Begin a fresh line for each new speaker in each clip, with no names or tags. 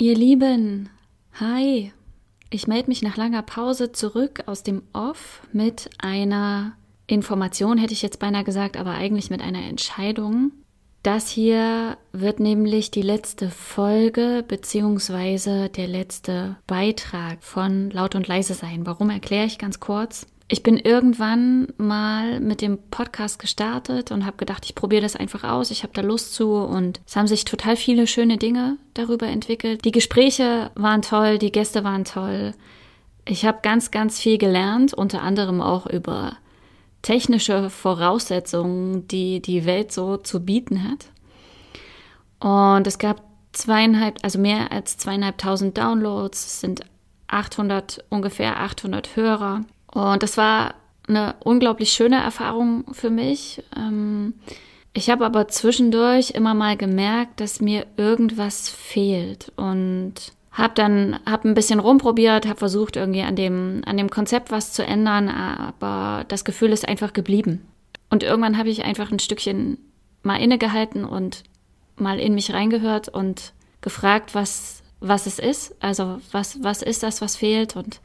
Ihr Lieben, hi. Ich melde mich nach langer Pause zurück aus dem Off mit einer Information, hätte ich jetzt beinahe gesagt, aber eigentlich mit einer Entscheidung. Das hier wird nämlich die letzte Folge beziehungsweise der letzte Beitrag von Laut und Leise sein. Warum erkläre ich ganz kurz? Ich bin irgendwann mal mit dem Podcast gestartet und habe gedacht, ich probiere das einfach aus. Ich habe da Lust zu und es haben sich total viele schöne Dinge darüber entwickelt. Die Gespräche waren toll, die Gäste waren toll. Ich habe ganz, ganz viel gelernt, unter anderem auch über technische Voraussetzungen, die die Welt so zu bieten hat. Und es gab zweieinhalb, also mehr als zweieinhalbtausend Downloads, es sind 800, ungefähr 800 Hörer. Und das war eine unglaublich schöne Erfahrung für mich. Ähm, ich habe aber zwischendurch immer mal gemerkt, dass mir irgendwas fehlt und habe dann hab ein bisschen rumprobiert, habe versucht irgendwie an dem an dem Konzept was zu ändern, aber das Gefühl ist einfach geblieben. Und irgendwann habe ich einfach ein Stückchen mal innegehalten und mal in mich reingehört und gefragt, was was es ist, also was was ist das, was fehlt und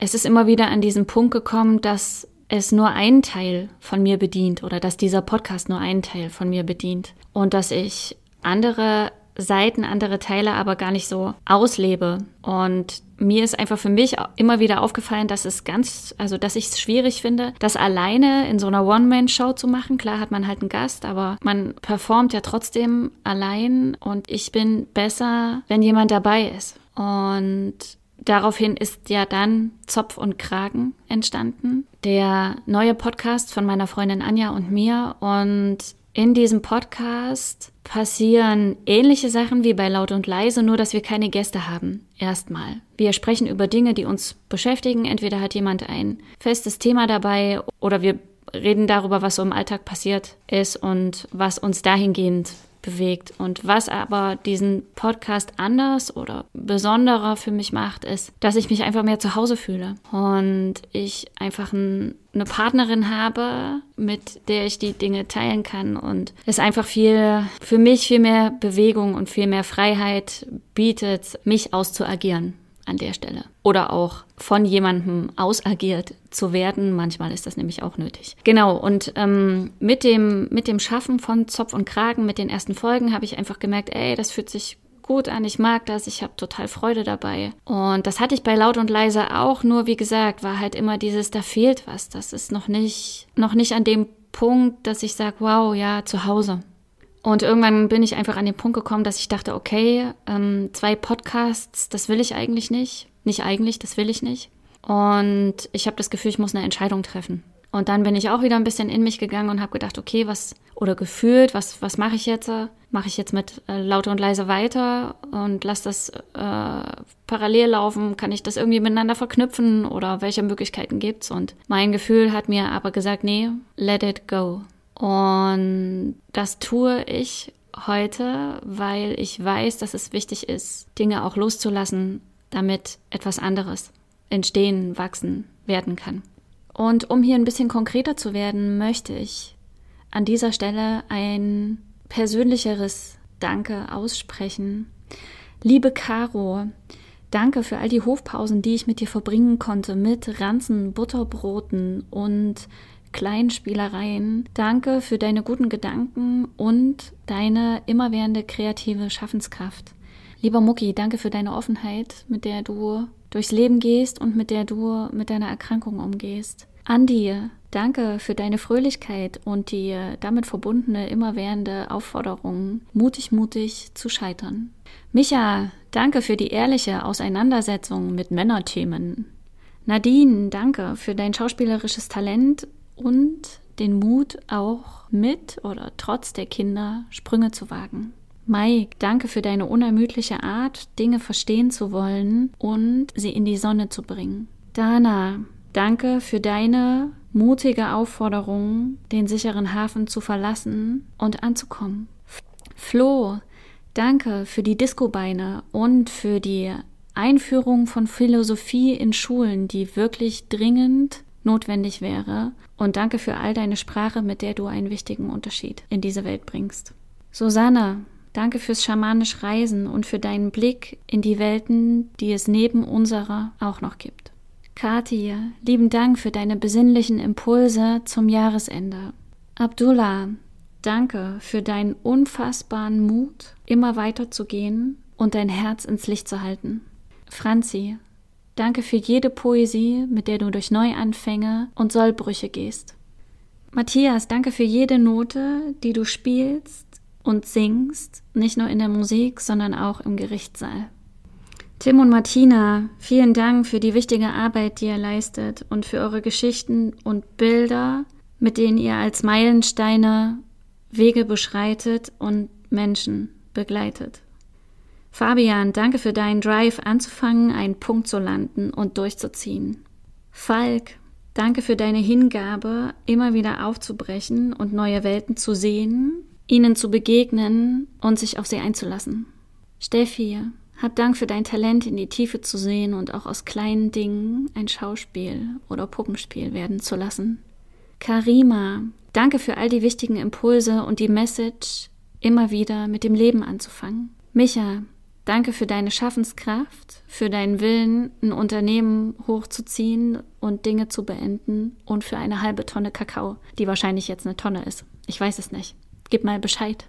es ist immer wieder an diesen Punkt gekommen, dass es nur einen Teil von mir bedient oder dass dieser Podcast nur einen Teil von mir bedient und dass ich andere Seiten, andere Teile aber gar nicht so auslebe. Und mir ist einfach für mich immer wieder aufgefallen, dass es ganz, also dass ich es schwierig finde, das alleine in so einer One-Man-Show zu machen. Klar hat man halt einen Gast, aber man performt ja trotzdem allein und ich bin besser, wenn jemand dabei ist. Und Daraufhin ist ja dann Zopf und Kragen entstanden, der neue Podcast von meiner Freundin Anja und mir. Und in diesem Podcast passieren ähnliche Sachen wie bei Laut und Leise, nur dass wir keine Gäste haben. Erstmal. Wir sprechen über Dinge, die uns beschäftigen. Entweder hat jemand ein festes Thema dabei oder wir reden darüber, was so im Alltag passiert ist und was uns dahingehend bewegt. Und was aber diesen Podcast anders oder besonderer für mich macht, ist, dass ich mich einfach mehr zu Hause fühle. Und ich einfach ein, eine Partnerin habe, mit der ich die Dinge teilen kann. Und es einfach viel, für mich viel mehr Bewegung und viel mehr Freiheit bietet, mich auszuagieren an der Stelle. Oder auch von jemandem ausagiert zu werden. Manchmal ist das nämlich auch nötig. Genau, und ähm, mit, dem, mit dem Schaffen von Zopf und Kragen, mit den ersten Folgen, habe ich einfach gemerkt, ey, das fühlt sich gut an, ich mag das, ich habe total Freude dabei. Und das hatte ich bei Laut und Leise auch, nur wie gesagt, war halt immer dieses, da fehlt was. Das ist noch nicht, noch nicht an dem Punkt, dass ich sage, wow, ja, zu Hause. Und irgendwann bin ich einfach an den Punkt gekommen, dass ich dachte, okay, ähm, zwei Podcasts, das will ich eigentlich nicht. Nicht eigentlich, das will ich nicht. Und ich habe das Gefühl, ich muss eine Entscheidung treffen. Und dann bin ich auch wieder ein bisschen in mich gegangen und habe gedacht, okay, was oder gefühlt, was was mache ich jetzt? Mache ich jetzt mit äh, lauter und leise weiter und lass das äh, parallel laufen? Kann ich das irgendwie miteinander verknüpfen oder welche Möglichkeiten gibt's? Und mein Gefühl hat mir aber gesagt, nee, let it go. Und das tue ich heute, weil ich weiß, dass es wichtig ist, Dinge auch loszulassen, damit etwas anderes entstehen, wachsen, werden kann. Und um hier ein bisschen konkreter zu werden, möchte ich an dieser Stelle ein persönlicheres Danke aussprechen. Liebe Caro, danke für all die Hofpausen, die ich mit dir verbringen konnte, mit Ranzen, Butterbroten und kleinen Spielereien. Danke für deine guten Gedanken und deine immerwährende kreative Schaffenskraft. Lieber Mucki, danke für deine Offenheit, mit der du durchs Leben gehst und mit der du mit deiner Erkrankung umgehst. Andi, danke für deine Fröhlichkeit und die damit verbundene immerwährende Aufforderung, mutig, mutig zu scheitern. Micha, danke für die ehrliche Auseinandersetzung mit Männerthemen. Nadine, danke für dein schauspielerisches Talent und den Mut, auch mit oder trotz der Kinder Sprünge zu wagen. Mike, danke für deine unermüdliche Art, Dinge verstehen zu wollen und sie in die Sonne zu bringen. Dana, danke für deine mutige Aufforderung, den sicheren Hafen zu verlassen und anzukommen. Flo, danke für die Discobeine und für die Einführung von Philosophie in Schulen, die wirklich dringend notwendig wäre. Und danke für all deine Sprache, mit der du einen wichtigen Unterschied in diese Welt bringst. Susanne, danke fürs schamanisch Reisen und für deinen Blick in die Welten, die es neben unserer auch noch gibt. Kathi, lieben Dank für deine besinnlichen Impulse zum Jahresende. Abdullah, danke für deinen unfassbaren Mut, immer weiterzugehen und dein Herz ins Licht zu halten. Franzi, danke für jede Poesie, mit der du durch Neuanfänge und Sollbrüche gehst. Matthias, danke für jede Note, die du spielst und singst, nicht nur in der Musik, sondern auch im Gerichtssaal. Tim und Martina, vielen Dank für die wichtige Arbeit, die ihr leistet und für eure Geschichten und Bilder, mit denen ihr als Meilensteine Wege beschreitet und Menschen begleitet. Fabian, danke für deinen Drive anzufangen, einen Punkt zu landen und durchzuziehen. Falk, danke für deine Hingabe, immer wieder aufzubrechen und neue Welten zu sehen, ihnen zu begegnen und sich auf sie einzulassen. Steffi, hab Dank für dein Talent, in die Tiefe zu sehen und auch aus kleinen Dingen ein Schauspiel oder Puppenspiel werden zu lassen. Karima, danke für all die wichtigen Impulse und die Message, immer wieder mit dem Leben anzufangen. Micha, danke für deine Schaffenskraft, für deinen Willen, ein Unternehmen hochzuziehen und Dinge zu beenden und für eine halbe Tonne Kakao, die wahrscheinlich jetzt eine Tonne ist. Ich weiß es nicht. Gib mal Bescheid.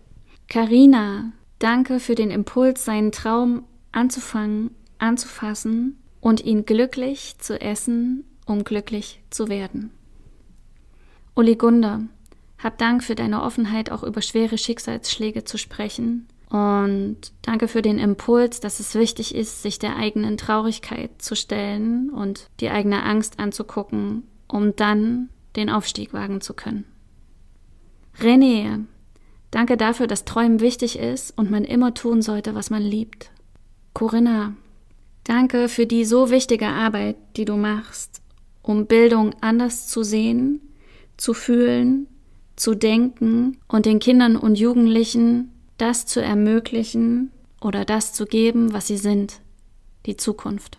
Karina, danke für den Impuls, seinen Traum anzufangen, anzufassen und ihn glücklich zu essen, um glücklich zu werden. Oligunda, hab Dank für deine Offenheit, auch über schwere Schicksalsschläge zu sprechen. Und danke für den Impuls, dass es wichtig ist, sich der eigenen Traurigkeit zu stellen und die eigene Angst anzugucken, um dann den Aufstieg wagen zu können. René, danke dafür, dass Träumen wichtig ist und man immer tun sollte, was man liebt. Corinna, danke für die so wichtige Arbeit, die du machst, um Bildung anders zu sehen, zu fühlen, zu denken und den Kindern und Jugendlichen das zu ermöglichen oder das zu geben, was sie sind, die Zukunft.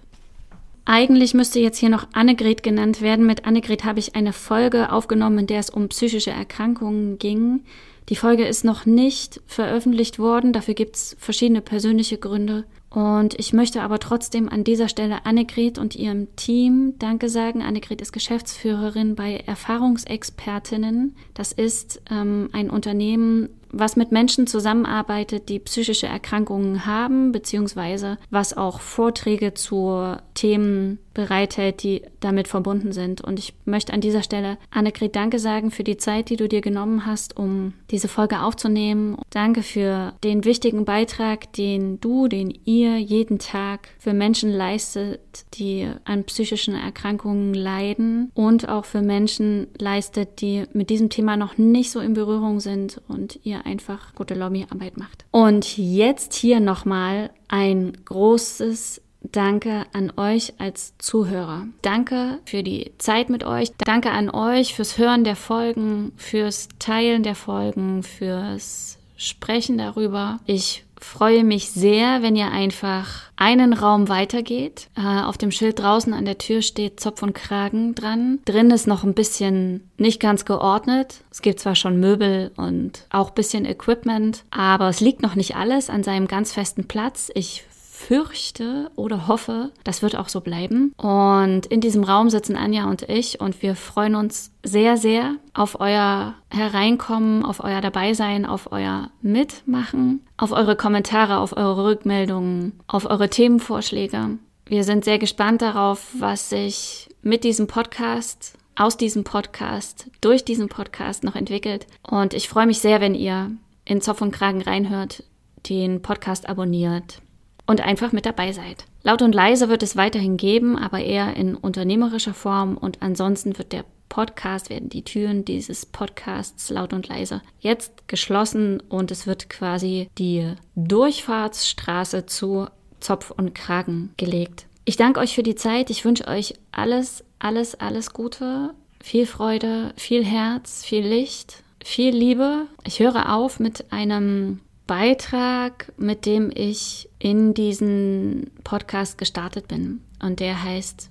Eigentlich müsste jetzt hier noch Annegret genannt werden. Mit Annegret habe ich eine Folge aufgenommen, in der es um psychische Erkrankungen ging. Die Folge ist noch nicht veröffentlicht worden, dafür gibt es verschiedene persönliche Gründe. Und ich möchte aber trotzdem an dieser Stelle Annegret und ihrem Team Danke sagen. Annegret ist Geschäftsführerin bei Erfahrungsexpertinnen. Das ist ähm, ein Unternehmen, was mit Menschen zusammenarbeitet, die psychische Erkrankungen haben, beziehungsweise was auch Vorträge zu Themen bereithält, die damit verbunden sind. Und ich möchte an dieser Stelle Annegret Danke sagen für die Zeit, die du dir genommen hast, um diese Folge aufzunehmen. Danke für den wichtigen Beitrag, den du, den ihr jeden Tag für Menschen leistet, die an psychischen Erkrankungen leiden und auch für Menschen leistet, die mit diesem Thema noch nicht so in Berührung sind und ihr einfach gute Lobbyarbeit macht. Und jetzt hier nochmal ein großes Danke an euch als Zuhörer. Danke für die Zeit mit euch. Danke an euch fürs Hören der Folgen, fürs Teilen der Folgen, fürs Sprechen darüber. Ich freue mich sehr, wenn ihr einfach einen Raum weitergeht. Äh, auf dem Schild draußen an der Tür steht Zopf und Kragen dran. Drin ist noch ein bisschen nicht ganz geordnet. Es gibt zwar schon Möbel und auch bisschen Equipment, aber es liegt noch nicht alles an seinem ganz festen Platz. Ich fürchte oder hoffe, das wird auch so bleiben. Und in diesem Raum sitzen Anja und ich und wir freuen uns sehr, sehr auf euer Hereinkommen, auf euer Dabeisein, auf euer Mitmachen, auf eure Kommentare, auf eure Rückmeldungen, auf eure Themenvorschläge. Wir sind sehr gespannt darauf, was sich mit diesem Podcast aus diesem Podcast, durch diesen Podcast noch entwickelt. Und ich freue mich sehr, wenn ihr in Zopf und Kragen reinhört, den Podcast abonniert, und einfach mit dabei seid. Laut und leise wird es weiterhin geben, aber eher in unternehmerischer Form und ansonsten wird der Podcast, werden die Türen dieses Podcasts laut und leise jetzt geschlossen und es wird quasi die Durchfahrtsstraße zu Zopf und Kragen gelegt. Ich danke euch für die Zeit. Ich wünsche euch alles, alles, alles Gute, viel Freude, viel Herz, viel Licht, viel Liebe. Ich höre auf mit einem Beitrag, mit dem ich in diesen Podcast gestartet bin. Und der heißt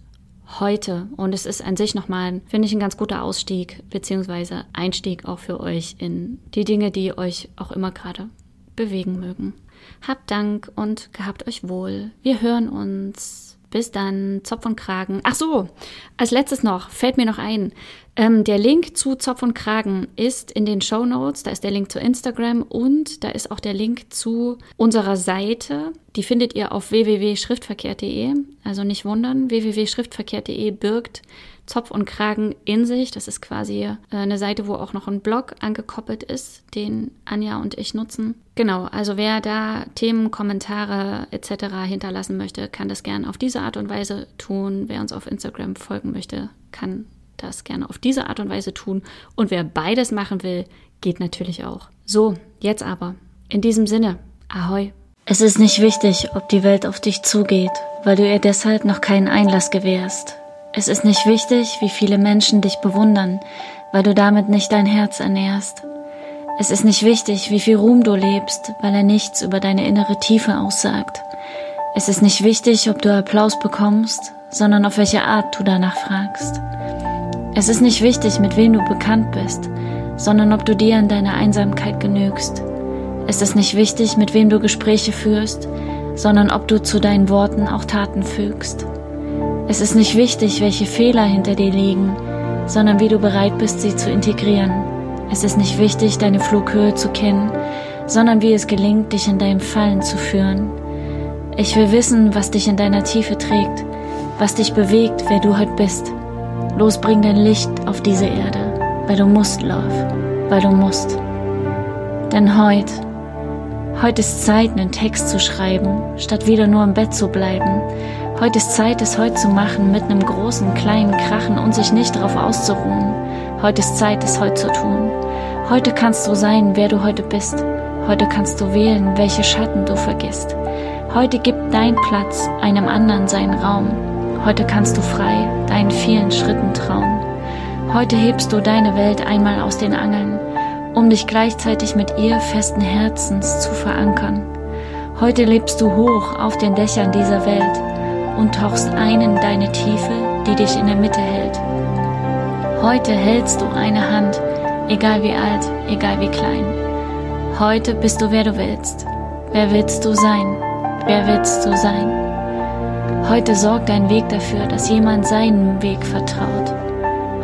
heute. Und es ist an sich nochmal, finde ich, ein ganz guter Ausstieg, beziehungsweise Einstieg auch für euch in die Dinge, die euch auch immer gerade bewegen mögen. Habt Dank und gehabt euch wohl. Wir hören uns. Bis dann, Zopf und Kragen. Ach so, als letztes noch, fällt mir noch ein. Ähm, der Link zu Zopf und Kragen ist in den Show Notes. Da ist der Link zu Instagram und da ist auch der Link zu unserer Seite. Die findet ihr auf www.schriftverkehr.de. Also nicht wundern, www.schriftverkehr.de birgt Zopf und Kragen in sich. Das ist quasi äh, eine Seite, wo auch noch ein Blog angekoppelt ist, den Anja und ich nutzen. Genau, also wer da Themen, Kommentare etc. hinterlassen möchte, kann das gerne auf diese Art und Weise tun. Wer uns auf Instagram folgen möchte, kann das gerne auf diese Art und Weise tun. Und wer beides machen will, geht natürlich auch. So, jetzt aber. In diesem Sinne, ahoi.
Es ist nicht wichtig, ob die Welt auf dich zugeht, weil du ihr deshalb noch keinen Einlass gewährst. Es ist nicht wichtig, wie viele Menschen dich bewundern, weil du damit nicht dein Herz ernährst. Es ist nicht wichtig, wie viel Ruhm du lebst, weil er nichts über deine innere Tiefe aussagt. Es ist nicht wichtig, ob du Applaus bekommst, sondern auf welche Art du danach fragst. Es ist nicht wichtig, mit wem du bekannt bist, sondern ob du dir in deiner Einsamkeit genügst. Es ist nicht wichtig, mit wem du Gespräche führst, sondern ob du zu deinen Worten auch Taten fügst. Es ist nicht wichtig, welche Fehler hinter dir liegen, sondern wie du bereit bist, sie zu integrieren. Es ist nicht wichtig, deine Flughöhe zu kennen, sondern wie es gelingt, dich in deinem Fallen zu führen. Ich will wissen, was dich in deiner Tiefe trägt, was dich bewegt, wer du heute bist. Los, bring dein Licht auf diese Erde, weil du musst, Love, weil du musst. Denn heute, heute ist Zeit, einen Text zu schreiben, statt wieder nur im Bett zu bleiben Heute ist Zeit, es heute zu machen, mit einem großen, kleinen Krachen und sich nicht darauf auszuruhen. Heute ist Zeit, es heute zu tun. Heute kannst du sein, wer du heute bist. Heute kannst du wählen, welche Schatten du vergisst. Heute gibt dein Platz einem anderen seinen Raum. Heute kannst du frei deinen vielen Schritten trauen. Heute hebst du deine Welt einmal aus den Angeln, um dich gleichzeitig mit ihr festen Herzens zu verankern. Heute lebst du hoch auf den Dächern dieser Welt und tauchst ein in deine Tiefe, die dich in der Mitte hält. Heute hältst du eine Hand, egal wie alt, egal wie klein. Heute bist du, wer du willst. Wer willst du sein? Wer willst du sein? Heute sorgt dein Weg dafür, dass jemand seinen Weg vertraut.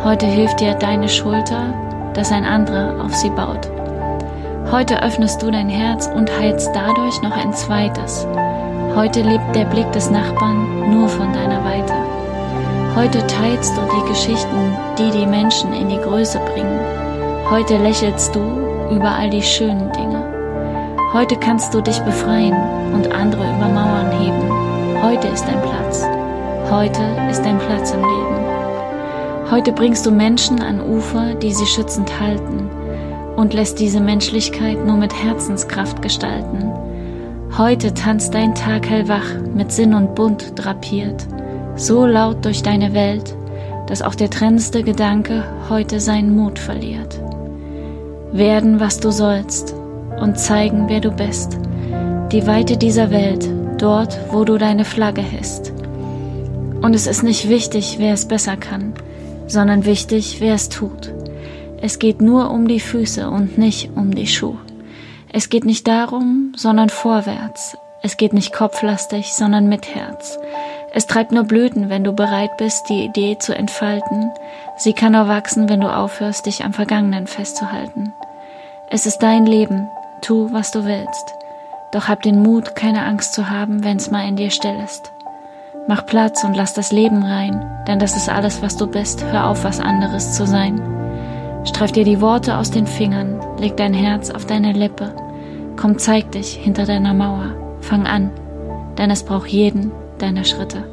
Heute hilft dir deine Schulter, dass ein anderer auf sie baut. Heute öffnest du dein Herz und heilst dadurch noch ein zweites. Heute lebt der Blick des Nachbarn nur von deiner Weite. Heute teilst du die Geschichten, die die Menschen in die Größe bringen. Heute lächelst du über all die schönen Dinge. Heute kannst du dich befreien und andere über Mauern heben. Heute ist dein Platz. Heute ist dein Platz im Leben. Heute bringst du Menschen an Ufer, die sie schützend halten und lässt diese Menschlichkeit nur mit Herzenskraft gestalten. Heute tanzt dein Tag hellwach, mit Sinn und Bunt drapiert, so laut durch deine Welt, dass auch der trennendste Gedanke heute seinen Mut verliert. Werden, was du sollst und zeigen, wer du bist, die Weite dieser Welt, dort, wo du deine Flagge hisst. Und es ist nicht wichtig, wer es besser kann, sondern wichtig, wer es tut. Es geht nur um die Füße und nicht um die Schuhe. Es geht nicht darum, sondern vorwärts. Es geht nicht kopflastig, sondern mit Herz. Es treibt nur Blüten, wenn du bereit bist, die Idee zu entfalten. Sie kann nur wachsen, wenn du aufhörst, dich am Vergangenen festzuhalten. Es ist dein Leben. Tu, was du willst. Doch hab den Mut, keine Angst zu haben, wenn's mal in dir still ist. Mach Platz und lass das Leben rein, denn das ist alles, was du bist. Hör auf, was anderes zu sein. Streif dir die Worte aus den Fingern, leg dein Herz auf deine Lippe Komm, zeig dich hinter deiner Mauer, fang an, denn es braucht jeden deiner Schritte.